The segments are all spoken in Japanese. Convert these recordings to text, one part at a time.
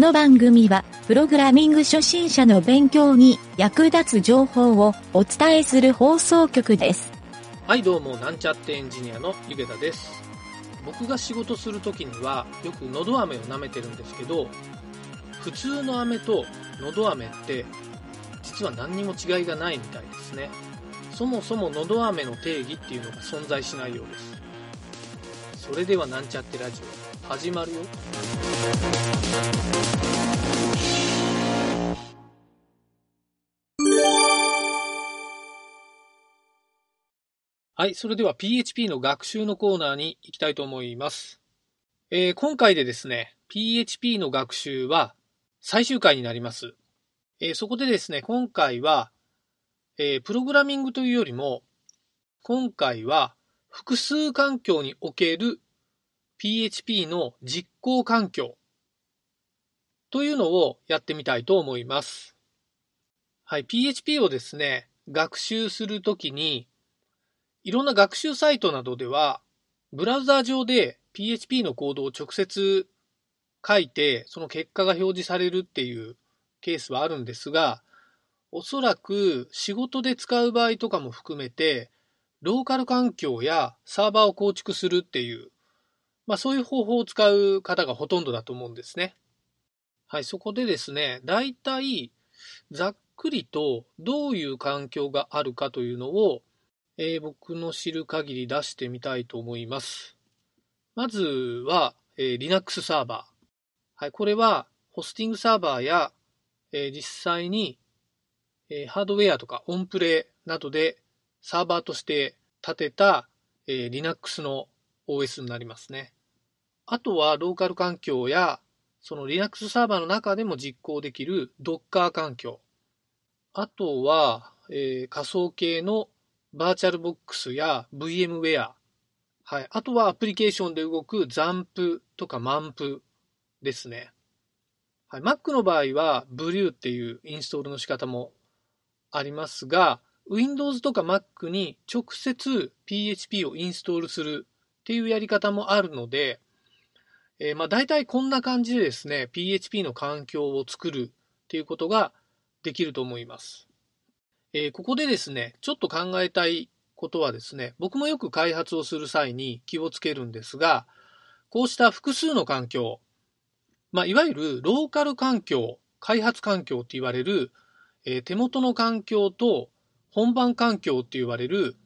この番組は、プログラミング初心者の勉強に役立つ情報をお伝えする放送局です。はいどうもなんちゃってエンジニアのゆげたです。僕が仕事する時にはよくのど飴を舐めてるんですけど普通の飴とのど飴って実は何にも違いがないみたいですね。そもそものど飴の定義っていうのが存在しないようです。それではなんちゃってラジオ。始まるよはい、それでは PHP の学習のコーナーに行きたいと思います。えー今回でですね、PHP の学習は最終回になります。えーそこでですね、今回は、えープログラミングというよりも、今回は複数環境における PHP の実行環境というのをやってみたいと思います。はい、PHP をですね、学習するときに、いろんな学習サイトなどでは、ブラウザー上で PHP のコードを直接書いて、その結果が表示されるっていうケースはあるんですが、おそらく仕事で使う場合とかも含めて、ローカル環境やサーバーを構築するっていう、まあそういう方法を使う方がほとんどだと思うんですね。はい、そこでですね、大体ざっくりとどういう環境があるかというのを、えー僕の知る限り出してみたいと思います。まずは、えー Linux サーバー。はい、これは、ホスティングサーバーや、えー実際に、えーハードウェアとかオンプレなどでサーバーとして立てた、えー Linux の OS になりますね。あとは、ローカル環境や、その Linux サーバーの中でも実行できる Docker 環境。あとは、えー仮想系のバーチャルボックスや VMware。はい。あとはアプリケーションで動く ZAMP とか MAMP ですね。はい。Mac の場合は Blue っていうインストールの仕方もありますが、Windows とか Mac に直接 PHP をインストールするっていうやり方もあるので、えーまあ大体こんな感じでですね、PHP の環境を作るっていうことができると思います。えーここでですね、ちょっと考えたいことはですね、僕もよく開発をする際に気をつけるんですが、こうした複数の環境、まあ、いわゆるローカル環境、開発環境って言われる、えー手元の環境と本番環境って言われる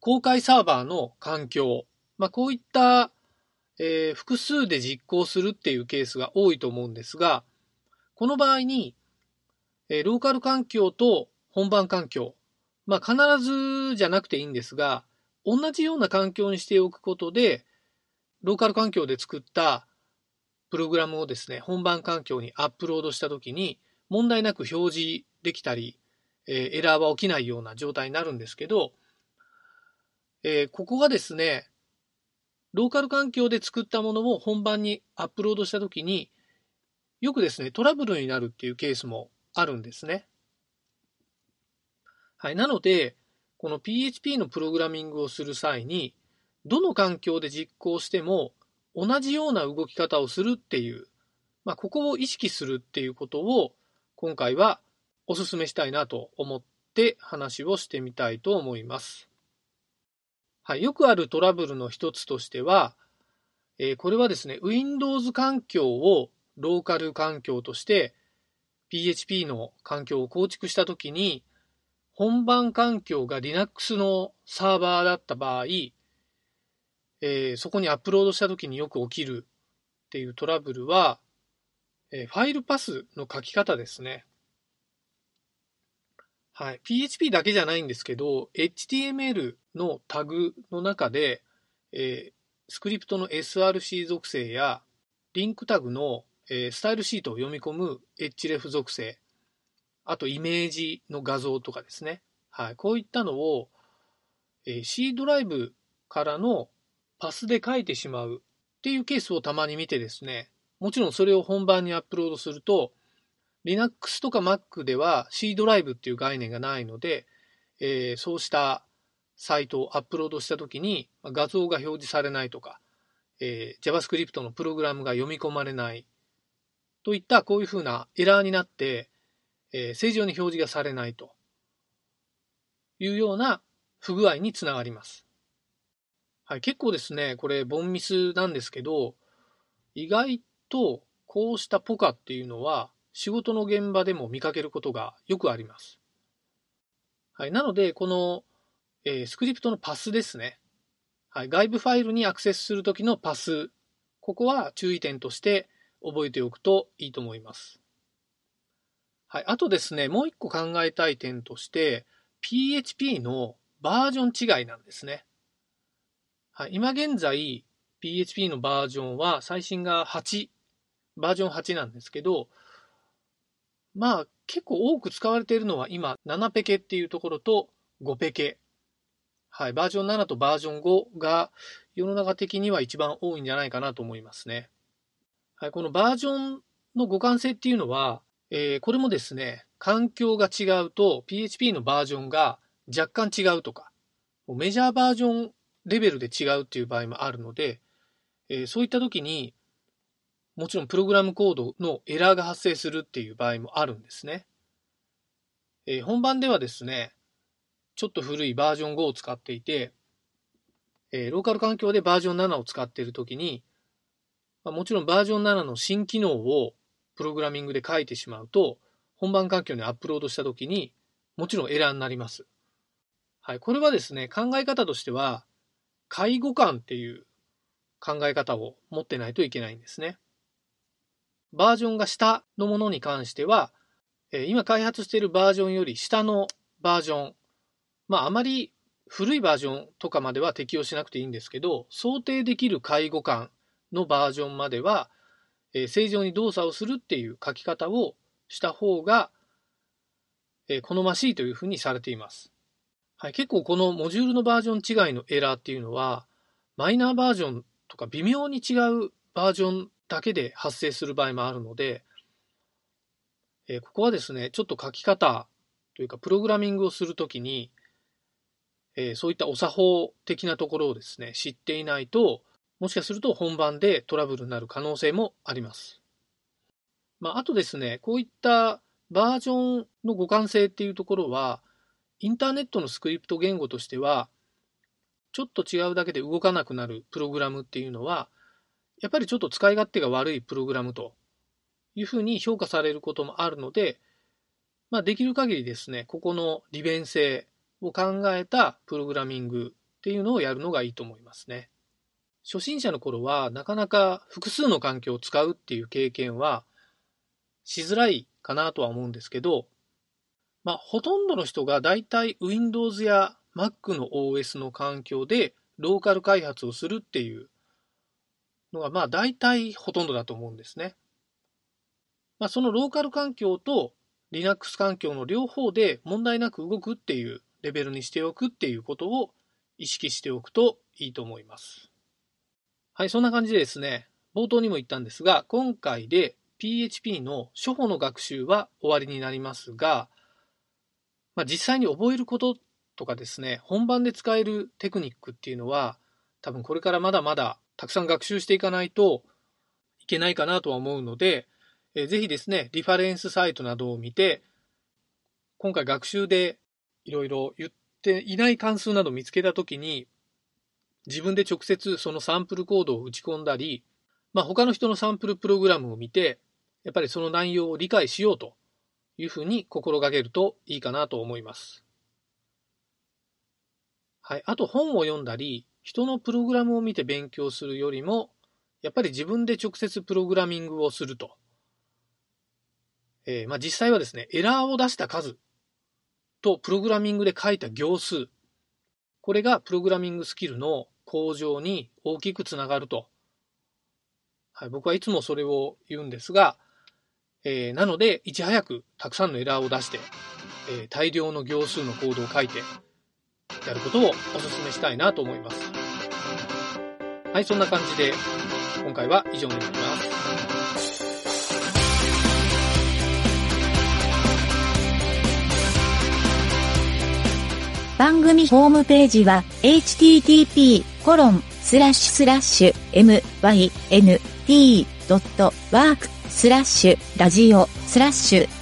公開サーバーの環境、まあ、こういった、えー複数で実行するっていうケースが多いと思うんですが、この場合に、えーローカル環境と本番環境。まあ必ずじゃなくていいんですが、同じような環境にしておくことで、ローカル環境で作ったプログラムをですね、本番環境にアップロードしたときに、問題なく表示できたり、えーエラーは起きないような状態になるんですけど、えーここがですね、ローカル環境で作ったものを本番にアップロードしたときに、よくですね、トラブルになるっていうケースもあるんですね。はい。なので、この PHP のプログラミングをする際に、どの環境で実行しても同じような動き方をするっていう、まあ、ここを意識するっていうことを今回はお勧めしたいなと思って話をしてみたいと思います。はい。よくあるトラブルの一つとしては、えーこれはですね、Windows 環境をローカル環境として PHP の環境を構築したときに、本番環境が Linux のサーバーだった場合、えーそこにアップロードしたときによく起きるっていうトラブルは、えーファイルパスの書き方ですね。はい。PHP だけじゃないんですけど、HTML のタグの中で、えースクリプトの SRC 属性や、リンクタグの、えースタイルシートを読み込む href 属性、あとイメージの画像とかですね。はい。こういったのを、えー C ドライブからのパスで書いてしまうっていうケースをたまに見てですね、もちろんそれを本番にアップロードすると、Linux とか Mac では C ドライブっていう概念がないので、えーそうしたサイトをアップロードしたときに画像が表示されないとか、えー JavaScript のプログラムが読み込まれないといったこういうふうなエラーになって、えー、正常に表示がされないというような不具合につながります。はい、結構ですね、これ、ボンミスなんですけど、意外とこうしたポカっていうのは仕事の現場でも見かけることがよくあります。はい、なので、この、えー、スクリプトのパスですね。はい、外部ファイルにアクセスするときのパス、ここは注意点として覚えておくといいと思います。はい、あとですね、もう一個考えたい点として、PHP のバージョン違いなんですね。はい、今現在、PHP のバージョンは最新が8、バージョン8なんですけど、まあ結構多く使われているのは今7ペケっていうところと5ペケ。はい、バージョン7とバージョン5が世の中的には一番多いんじゃないかなと思いますね。はい、このバージョンの互換性っていうのは、えー、これもですね、環境が違うと PHP のバージョンが若干違うとか、メジャーバージョンレベルで違うっていう場合もあるので、えー、そういった時に、もちろんプログラムコードのエラーが発生するっていう場合もあるんですね。えー、本番ではですね、ちょっと古いバージョン5を使っていて、えー、ローカル環境でバージョン7を使っているときに、まあ、もちろんバージョン7の新機能をプログラミングで書いてしまうと、本番環境にアップロードしたときに、もちろんエラーになります。はい、これはですね、考え方としては、介護官っていう考え方を持ってないといけないんですね。バージョンが下のものに関しては、今開発しているバージョンより下のバージョン、まああまり古いバージョンとかまでは適用しなくていいんですけど、想定できる介護官のバージョンまでは、正常に動作をするっていう書き方をした方が、好ましいというふうにされています。はい、結構このモジュールのバージョン違いのエラーっていうのは、マイナーバージョンとか微妙に違うバージョンだけで発生する場合もあるので、えー、ここはですね、ちょっと書き方というか、プログラミングをするときに、えー、そういったお作法的なところをですね、知っていないと、もしかすると本番でトラブルになる可能性もあります。まあ、あとですね、こういったバージョンの互換性っていうところは、インターネットのスクリプト言語としては、ちょっと違うだけで動かなくなるプログラムっていうのは、やっぱりちょっと使い勝手が悪いプログラムというふうに評価されることもあるので、まあ、できる限りですね、ここの利便性を考えたプログラミングっていうのをやるのがいいと思いますね。初心者の頃はなかなか複数の環境を使うっていう経験はしづらいかなとは思うんですけど、まあ、ほとんどの人がだいたい Windows や Mac の OS の環境でローカル開発をするっていうのが、まあ、大体ほとんどだと思うんですね。まあ、そのローカル環境と Linux 環境の両方で問題なく動くっていうレベルにしておくっていうことを意識しておくといいと思います。はい、そんな感じでですね、冒頭にも言ったんですが、今回で PHP の初歩の学習は終わりになりますが、まあ、実際に覚えることとかですね、本番で使えるテクニックっていうのは、多分これからまだまだたくさん学習していかないといけないかなとは思うので、えー、ぜひですね、リファレンスサイトなどを見て、今回学習でいろいろ言っていない関数など見つけたときに、自分で直接そのサンプルコードを打ち込んだり、まあ、他の人のサンプルプログラムを見て、やっぱりその内容を理解しようというふうに心がけるといいかなと思います。はい。あと本を読んだり、人のプログラムを見て勉強するよりも、やっぱり自分で直接プログラミングをすると。えー、まあ、実際はですね、エラーを出した数とプログラミングで書いた行数、これがプログラミングスキルの向上に大きくつながると。はい、僕はいつもそれを言うんですが、えー、なので、いち早くたくさんのエラーを出して、えー、大量の行数のコードを書いて、やることをお勧めしたいなと思います。はい、そんな感じで、今回は以上になります。番組ホームページは http://mynt .work スラッシュラジオスラッシュ